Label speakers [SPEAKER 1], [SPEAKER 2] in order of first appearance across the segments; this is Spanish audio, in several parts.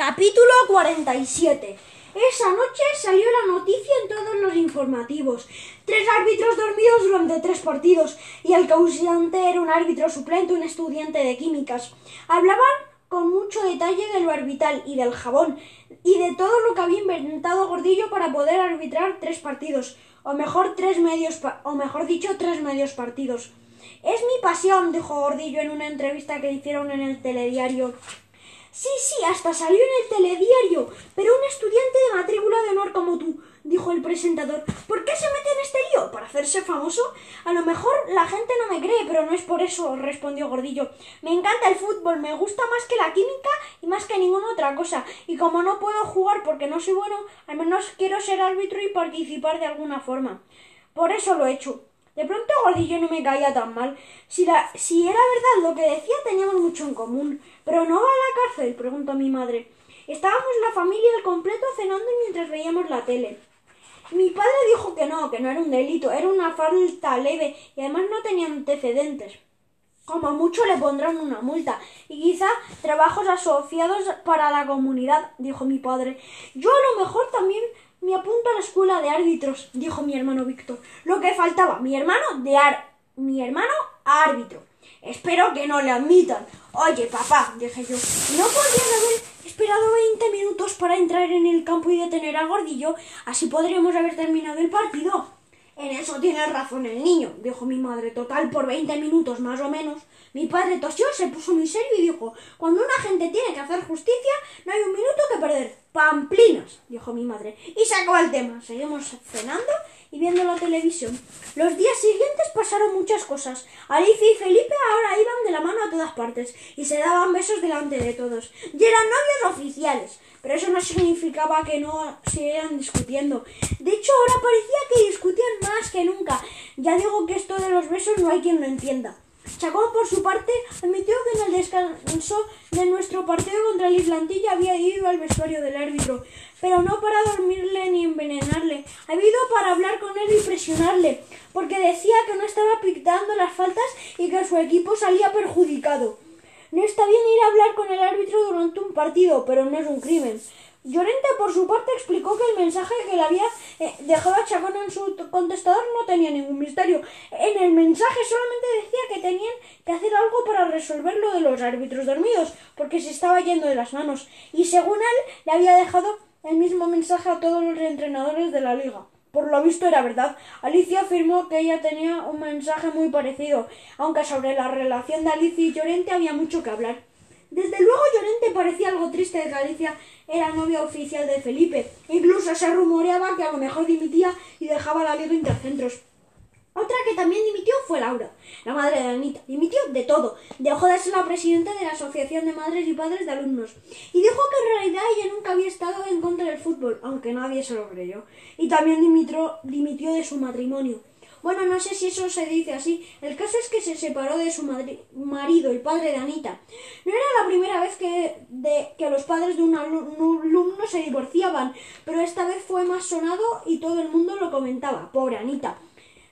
[SPEAKER 1] Capítulo 47. Esa noche salió la noticia en todos los informativos. Tres árbitros dormidos durante tres partidos y el causante era un árbitro suplente, un estudiante de químicas. Hablaban con mucho detalle del orbital y del jabón y de todo lo que había inventado Gordillo para poder arbitrar tres partidos, o mejor tres medios, o mejor dicho, tres medios partidos. Es mi pasión, dijo Gordillo en una entrevista que hicieron en el telediario. Sí, sí, hasta salió en el telediario. Pero un estudiante de matrícula de honor como tú, dijo el presentador. ¿Por qué se mete en este lío? ¿Para hacerse famoso? A lo mejor la gente no me cree, pero no es por eso, respondió Gordillo. Me encanta el fútbol, me gusta más que la química y más que ninguna otra cosa. Y como no puedo jugar porque no soy bueno, al menos quiero ser árbitro y participar de alguna forma. Por eso lo he hecho. De pronto Gordillo no me caía tan mal. Si, la, si era verdad lo que decía, teníamos mucho en común. ¿Pero no va a la cárcel? preguntó mi madre. Estábamos la familia al completo cenando mientras veíamos la tele. Mi padre dijo que no, que no era un delito, era una falta leve y además no tenía antecedentes. Como mucho le pondrán una multa y quizá trabajos asociados para la comunidad, dijo mi padre. Yo a lo mejor también me apunto a la escuela de árbitros, dijo mi hermano Víctor. Lo que faltaba, mi hermano de ar mi hermano árbitro. Espero que no le admitan. Oye, papá, dije yo, ¿no podrían haber esperado veinte minutos para entrar en el campo y detener a Gordillo? Así podríamos haber terminado el partido. En eso tiene razón el niño, dijo mi madre. Total, por veinte minutos más o menos. Mi padre tosió, se puso muy serio y dijo, cuando una gente tiene que hacer justicia, no hay un minuto que perder. Pamplinas, dijo mi madre. Y se acabó el tema. Seguimos cenando y viendo la televisión. Los días siguientes pasaron muchas cosas. Alicia y Felipe ahora iban de la mano a todas partes y se daban besos delante de todos. Y eran novios oficiales. Pero eso no significaba que no siguieran discutiendo. De hecho, ahora parecía más que nunca. Ya digo que esto de los besos no hay quien lo entienda. Chacón, por su parte, admitió que en el descanso de nuestro partido contra el Islantilla había ido al vestuario del árbitro, pero no para dormirle ni envenenarle. Había ido para hablar con él y presionarle, porque decía que no estaba pictando las faltas y que su equipo salía perjudicado. No está bien ir a hablar con el árbitro durante un partido, pero no es un crimen. Llorente, por su parte, explicó que el mensaje que le había eh, dejado a Chacón en su contestador no tenía ningún misterio. En el mensaje solamente decía que tenían que hacer algo para resolver lo de los árbitros dormidos, porque se estaba yendo de las manos. Y según él, le había dejado el mismo mensaje a todos los entrenadores de la liga. Por lo visto era verdad. Alicia afirmó que ella tenía un mensaje muy parecido, aunque sobre la relación de Alicia y Llorente había mucho que hablar. Desde luego parecía algo triste de que Alicia era novia oficial de Felipe. Incluso se rumoreaba que a lo mejor dimitía y dejaba la Liga Intercentros. Otra que también dimitió fue Laura, la madre de Anita. Dimitió de todo. Dejó de ser la presidenta de la Asociación de Madres y Padres de Alumnos. Y dijo que en realidad ella nunca había estado en contra del fútbol, aunque nadie se lo creyó. Y también dimitió, dimitió de su matrimonio. Bueno, no sé si eso se dice así. El caso es que se separó de su marido, el padre de Anita. No era la primera vez que, de, que los padres de un alumno se divorciaban, pero esta vez fue más sonado y todo el mundo lo comentaba. Pobre Anita.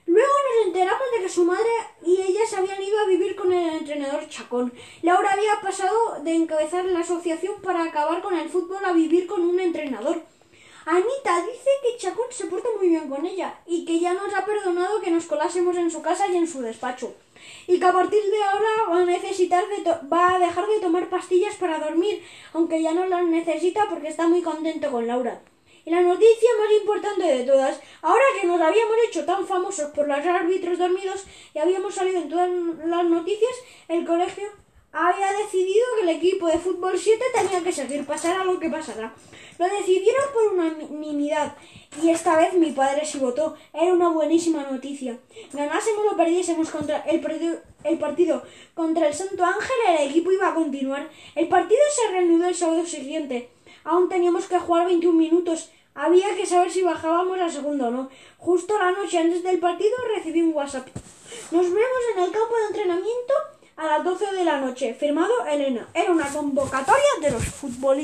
[SPEAKER 1] Luego nos enteramos de que su madre y ella se habían ido a vivir con el entrenador Chacón. Laura había pasado de encabezar la asociación para acabar con el fútbol a vivir con un entrenador. Anita dice que Chacón se porta muy bien con ella y que ya nos ha perdonado que nos colásemos en su casa y en su despacho. Y que a partir de ahora va a necesitar va a dejar de tomar pastillas para dormir, aunque ya no las necesita porque está muy contento con Laura. Y la noticia más importante de todas, ahora que nos habíamos hecho tan famosos por los árbitros dormidos y habíamos salido en todas las noticias, el colegio había decidido que el equipo de fútbol 7 tenía que seguir, pasara lo que pasara. Lo decidieron por unanimidad y esta vez mi padre sí votó. Era una buenísima noticia. Ganásemos o perdiésemos contra el, el partido contra el Santo Ángel, el equipo iba a continuar. El partido se reanudó el sábado siguiente. Aún teníamos que jugar 21 minutos. Había que saber si bajábamos a segundo o no. Justo la noche antes del partido recibí un WhatsApp. Nos vemos en el campo de entrenamiento a las 12 de la noche. Firmado Elena. Era una convocatoria de los futbolistas.